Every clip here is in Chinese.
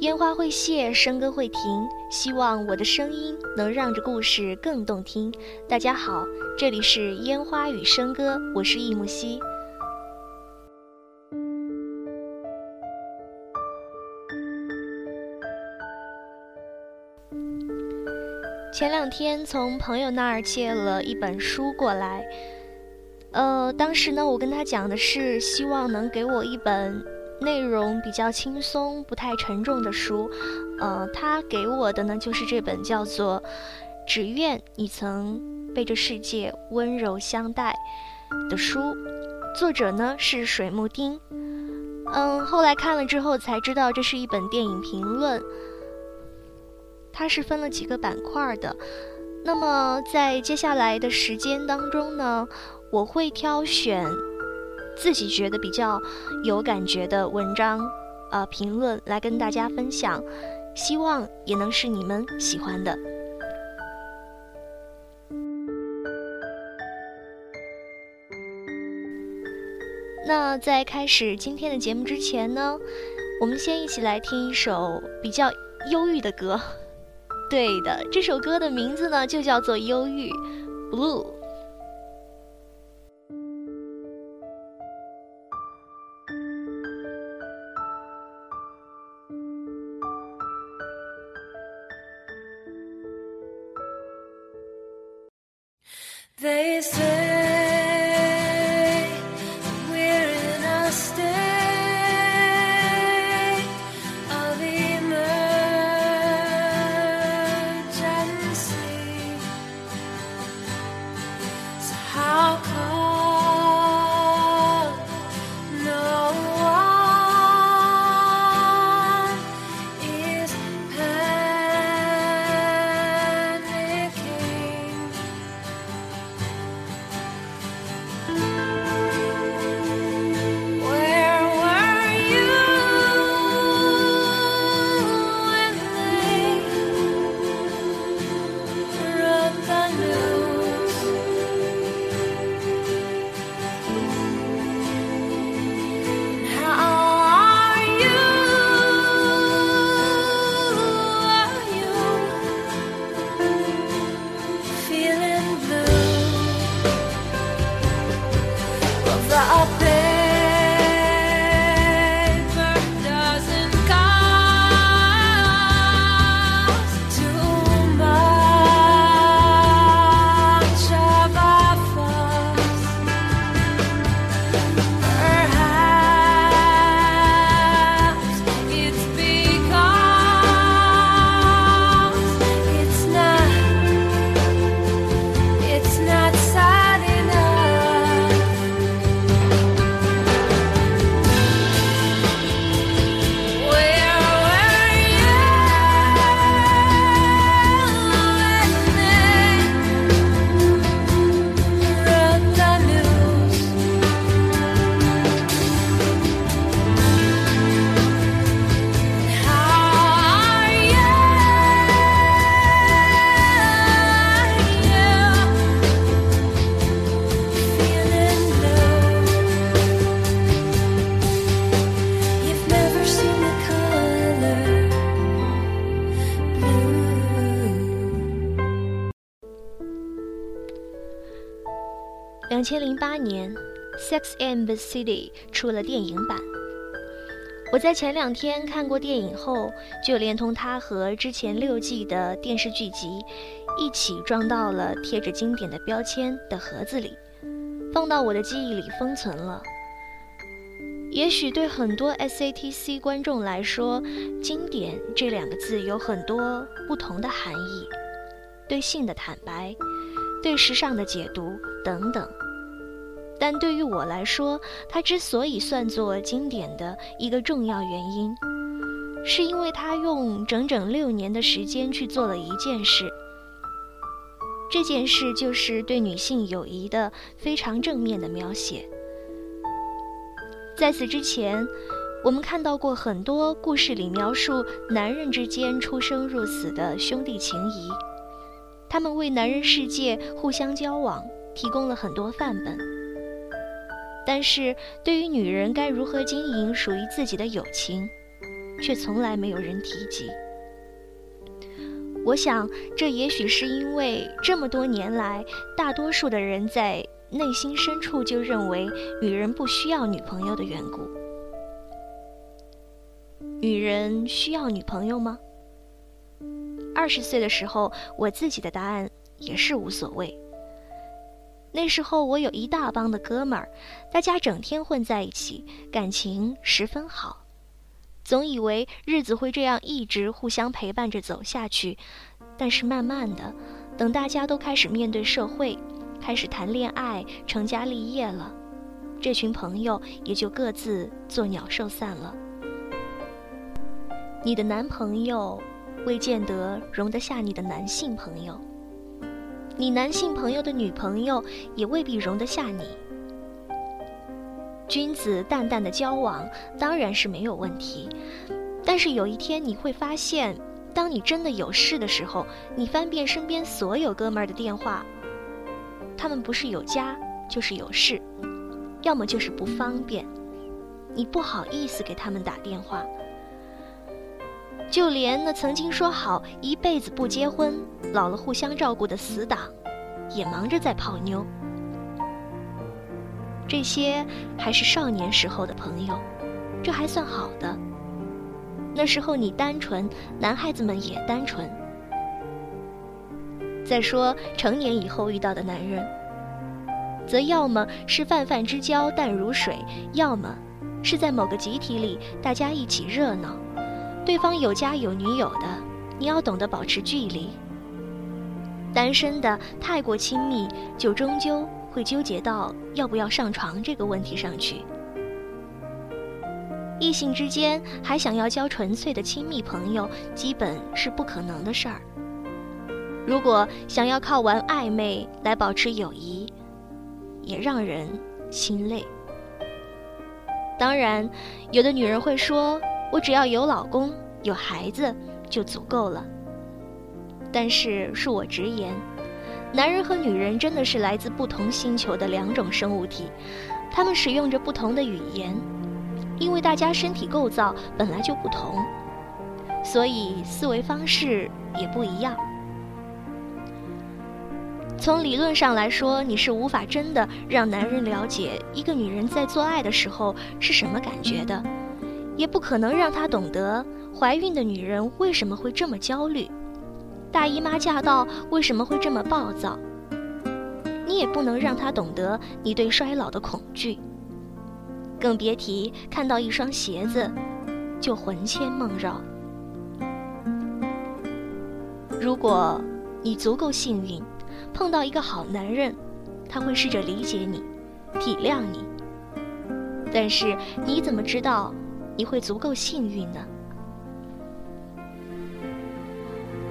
烟花会谢，笙歌会停，希望我的声音能让这故事更动听。大家好，这里是烟花与笙歌，我是易木兮。前两天从朋友那儿借了一本书过来，呃，当时呢，我跟他讲的是希望能给我一本。内容比较轻松、不太沉重的书，呃，他给我的呢就是这本叫做《只愿你曾被这世界温柔相待》的书，作者呢是水木丁。嗯，后来看了之后才知道这是一本电影评论，它是分了几个板块的。那么在接下来的时间当中呢，我会挑选。自己觉得比较有感觉的文章，呃，评论来跟大家分享，希望也能是你们喜欢的。那在开始今天的节目之前呢，我们先一起来听一首比较忧郁的歌。对的，这首歌的名字呢就叫做《忧郁》，Blue。千零八年，《Sex and the City》出了电影版。我在前两天看过电影后，就连同它和之前六季的电视剧集一起装到了贴着经典的标签的盒子里，放到我的记忆里封存了。也许对很多 SATC 观众来说，“经典”这两个字有很多不同的含义，对性的坦白，对时尚的解读等等。但对于我来说，它之所以算作经典的一个重要原因，是因为它用整整六年的时间去做了一件事。这件事就是对女性友谊的非常正面的描写。在此之前，我们看到过很多故事里描述男人之间出生入死的兄弟情谊，他们为男人世界互相交往提供了很多范本。但是对于女人该如何经营属于自己的友情，却从来没有人提及。我想，这也许是因为这么多年来，大多数的人在内心深处就认为女人不需要女朋友的缘故。女人需要女朋友吗？二十岁的时候，我自己的答案也是无所谓。那时候我有一大帮的哥们儿，大家整天混在一起，感情十分好。总以为日子会这样一直互相陪伴着走下去，但是慢慢的，等大家都开始面对社会，开始谈恋爱、成家立业了，这群朋友也就各自作鸟兽散了。你的男朋友未见得容得下你的男性朋友，你男性朋友的女朋友也未必容得下你。君子淡淡的交往当然是没有问题，但是有一天你会发现，当你真的有事的时候，你翻遍身边所有哥们儿的电话，他们不是有家就是有事，要么就是不方便，你不好意思给他们打电话。就连那曾经说好一辈子不结婚、老了互相照顾的死党，也忙着在泡妞。这些还是少年时候的朋友，这还算好的。那时候你单纯，男孩子们也单纯。再说成年以后遇到的男人，则要么是泛泛之交淡如水，要么是在某个集体里大家一起热闹，对方有家有女友的，你要懂得保持距离。单身的太过亲密，就终究。会纠结到要不要上床这个问题上去。异性之间还想要交纯粹的亲密朋友，基本是不可能的事儿。如果想要靠玩暧昧来保持友谊，也让人心累。当然，有的女人会说：“我只要有老公、有孩子就足够了。”但是，恕我直言。男人和女人真的是来自不同星球的两种生物体，他们使用着不同的语言，因为大家身体构造本来就不同，所以思维方式也不一样。从理论上来说，你是无法真的让男人了解一个女人在做爱的时候是什么感觉的，也不可能让他懂得怀孕的女人为什么会这么焦虑。大姨妈驾到，为什么会这么暴躁？你也不能让他懂得你对衰老的恐惧，更别提看到一双鞋子就魂牵梦绕。如果你足够幸运，碰到一个好男人，他会试着理解你、体谅你。但是你怎么知道你会足够幸运呢？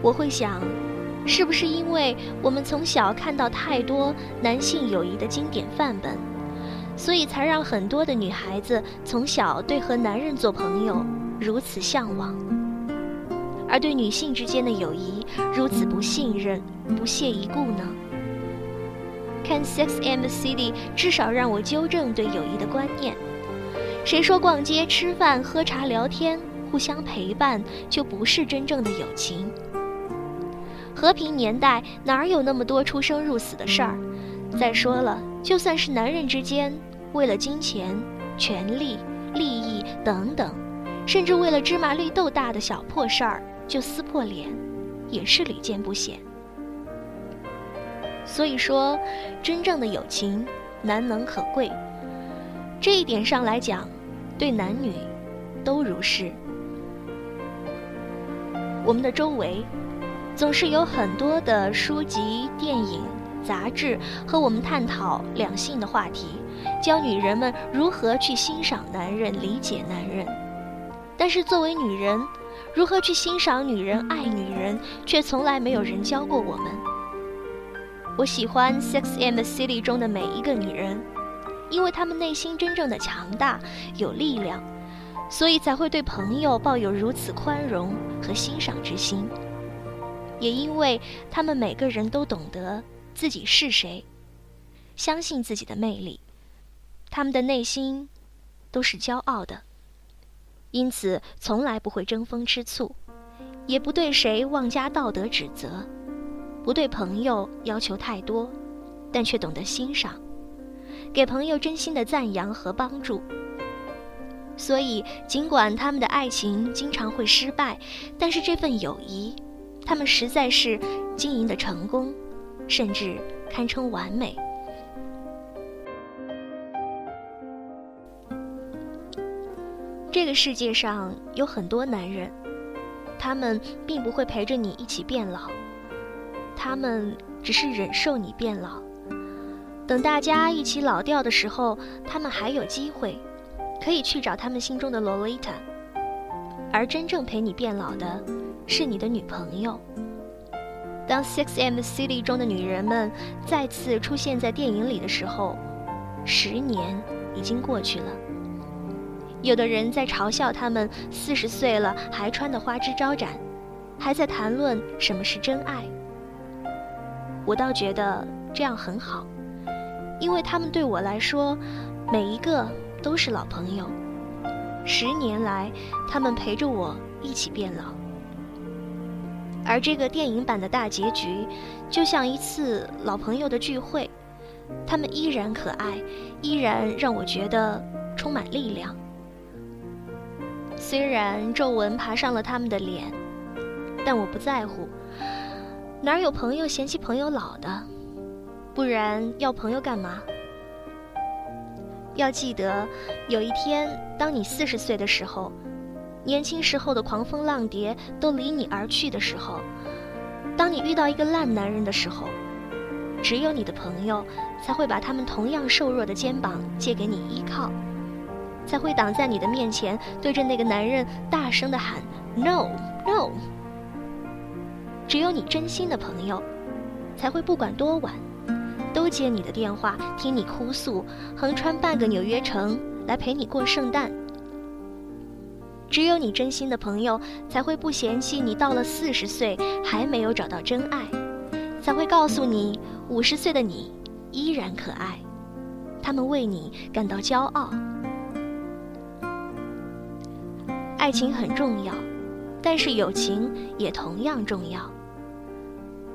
我会想，是不是因为我们从小看到太多男性友谊的经典范本，所以才让很多的女孩子从小对和男人做朋友如此向往，而对女性之间的友谊如此不信任、不屑一顾呢？看《Sex and the City》，至少让我纠正对友谊的观念。谁说逛街、吃饭、喝茶、聊天、互相陪伴就不是真正的友情？和平年代哪有那么多出生入死的事儿？再说了，就算是男人之间，为了金钱、权力、利益等等，甚至为了芝麻绿豆大的小破事儿就撕破脸，也是屡见不鲜。所以说，真正的友情难能可贵。这一点上来讲，对男女都如是。我们的周围。总是有很多的书籍、电影、杂志和我们探讨两性的话题，教女人们如何去欣赏男人、理解男人。但是作为女人，如何去欣赏女人、爱女人，却从来没有人教过我们。我喜欢《Sex and the City》中的每一个女人，因为他们内心真正的强大、有力量，所以才会对朋友抱有如此宽容和欣赏之心。也因为他们每个人都懂得自己是谁，相信自己的魅力，他们的内心都是骄傲的，因此从来不会争风吃醋，也不对谁妄加道德指责，不对朋友要求太多，但却懂得欣赏，给朋友真心的赞扬和帮助。所以，尽管他们的爱情经常会失败，但是这份友谊，他们实在是经营的成功，甚至堪称完美。这个世界上有很多男人，他们并不会陪着你一起变老，他们只是忍受你变老。等大家一起老掉的时候，他们还有机会。可以去找他们心中的洛丽塔而真正陪你变老的，是你的女朋友。当 Six M City 中的女人们再次出现在电影里的时候，十年已经过去了。有的人在嘲笑他们四十岁了还穿得花枝招展，还在谈论什么是真爱。我倒觉得这样很好，因为他们对我来说，每一个。都是老朋友，十年来，他们陪着我一起变老。而这个电影版的大结局，就像一次老朋友的聚会，他们依然可爱，依然让我觉得充满力量。虽然皱纹爬上了他们的脸，但我不在乎。哪有朋友嫌弃朋友老的？不然要朋友干嘛？要记得，有一天，当你四十岁的时候，年轻时候的狂风浪蝶都离你而去的时候，当你遇到一个烂男人的时候，只有你的朋友才会把他们同样瘦弱的肩膀借给你依靠，才会挡在你的面前，对着那个男人大声的喊 “no no”。只有你真心的朋友，才会不管多晚。都接你的电话，听你哭诉，横穿半个纽约城来陪你过圣诞。只有你真心的朋友才会不嫌弃你到了四十岁还没有找到真爱，才会告诉你五十岁的你依然可爱，他们为你感到骄傲。爱情很重要，但是友情也同样重要，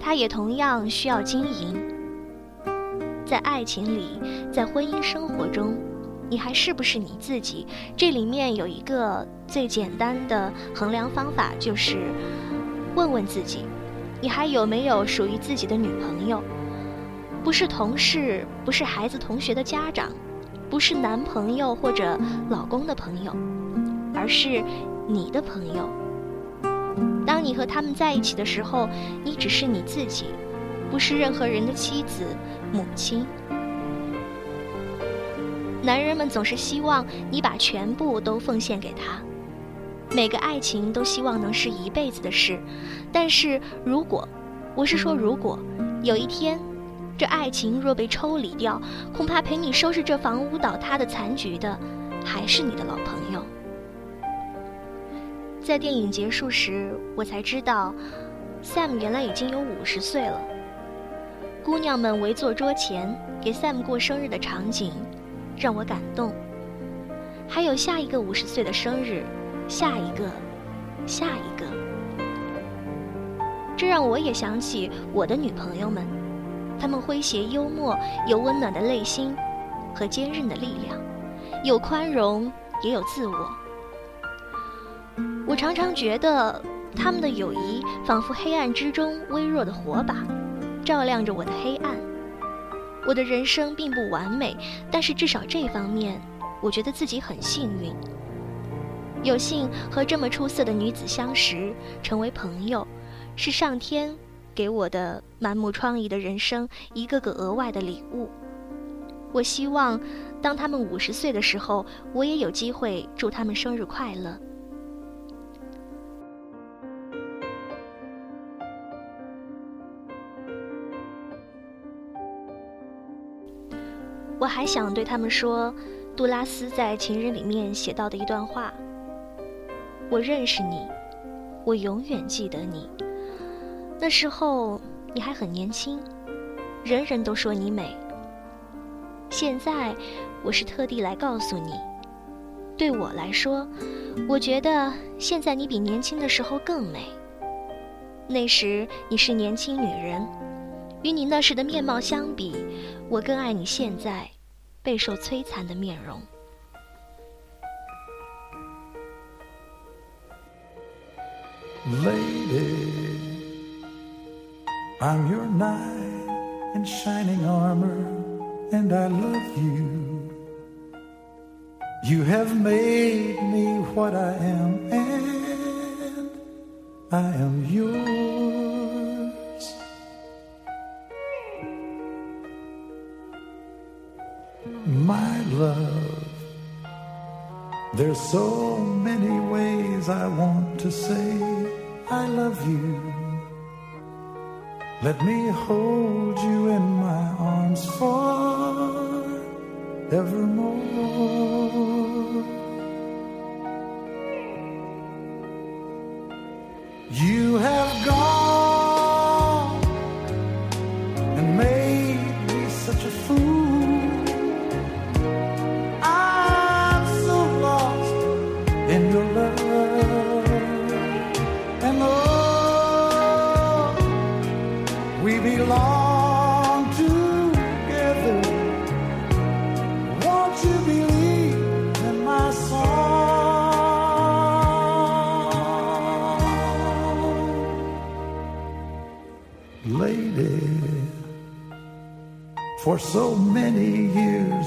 它也同样需要经营。在爱情里，在婚姻生活中，你还是不是你自己？这里面有一个最简单的衡量方法，就是问问自己：你还有没有属于自己的女朋友？不是同事，不是孩子同学的家长，不是男朋友或者老公的朋友，而是你的朋友。当你和他们在一起的时候，你只是你自己。不是任何人的妻子、母亲。男人们总是希望你把全部都奉献给他，每个爱情都希望能是一辈子的事。但是如果，我是说如果，有一天，这爱情若被抽离掉，恐怕陪你收拾这房屋倒塌的残局的，还是你的老朋友。在电影结束时，我才知道，Sam 原来已经有五十岁了。姑娘们围坐桌前给 Sam 过生日的场景，让我感动。还有下一个五十岁的生日，下一个，下一个。这让我也想起我的女朋友们，她们诙谐幽默，有温暖的内心和坚韧的力量，有宽容，也有自我。我常常觉得，他们的友谊仿佛黑暗之中微弱的火把。照亮着我的黑暗。我的人生并不完美，但是至少这方面，我觉得自己很幸运。有幸和这么出色的女子相识，成为朋友，是上天给我的满目疮痍的人生一个个额外的礼物。我希望，当他们五十岁的时候，我也有机会祝他们生日快乐。我还想对他们说，杜拉斯在《情人》里面写到的一段话：“我认识你，我永远记得你。那时候你还很年轻，人人都说你美。现在，我是特地来告诉你，对我来说，我觉得现在你比年轻的时候更美。那时你是年轻女人，与你那时的面貌相比，我更爱你现在备受摧残的面容。Lady, I'm your knight in shining armor, and I love you. You have made me what I am, and I am yours. Love, there's so many ways I want to say I love you. Let me hold you in my arms forevermore. You have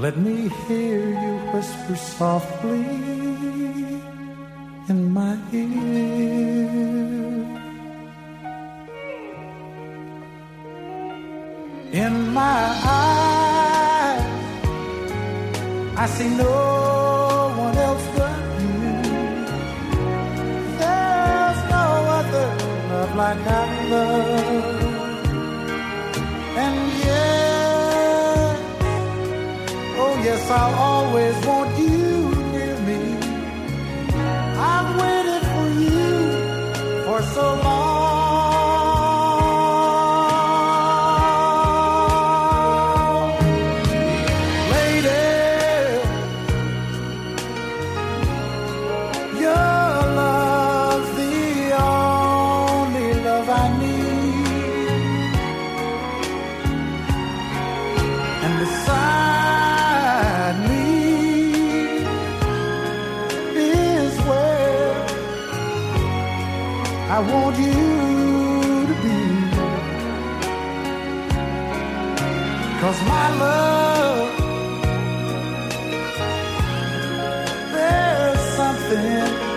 Let me hear you whisper softly in my ear. In my eyes, I see no I'll always yeah.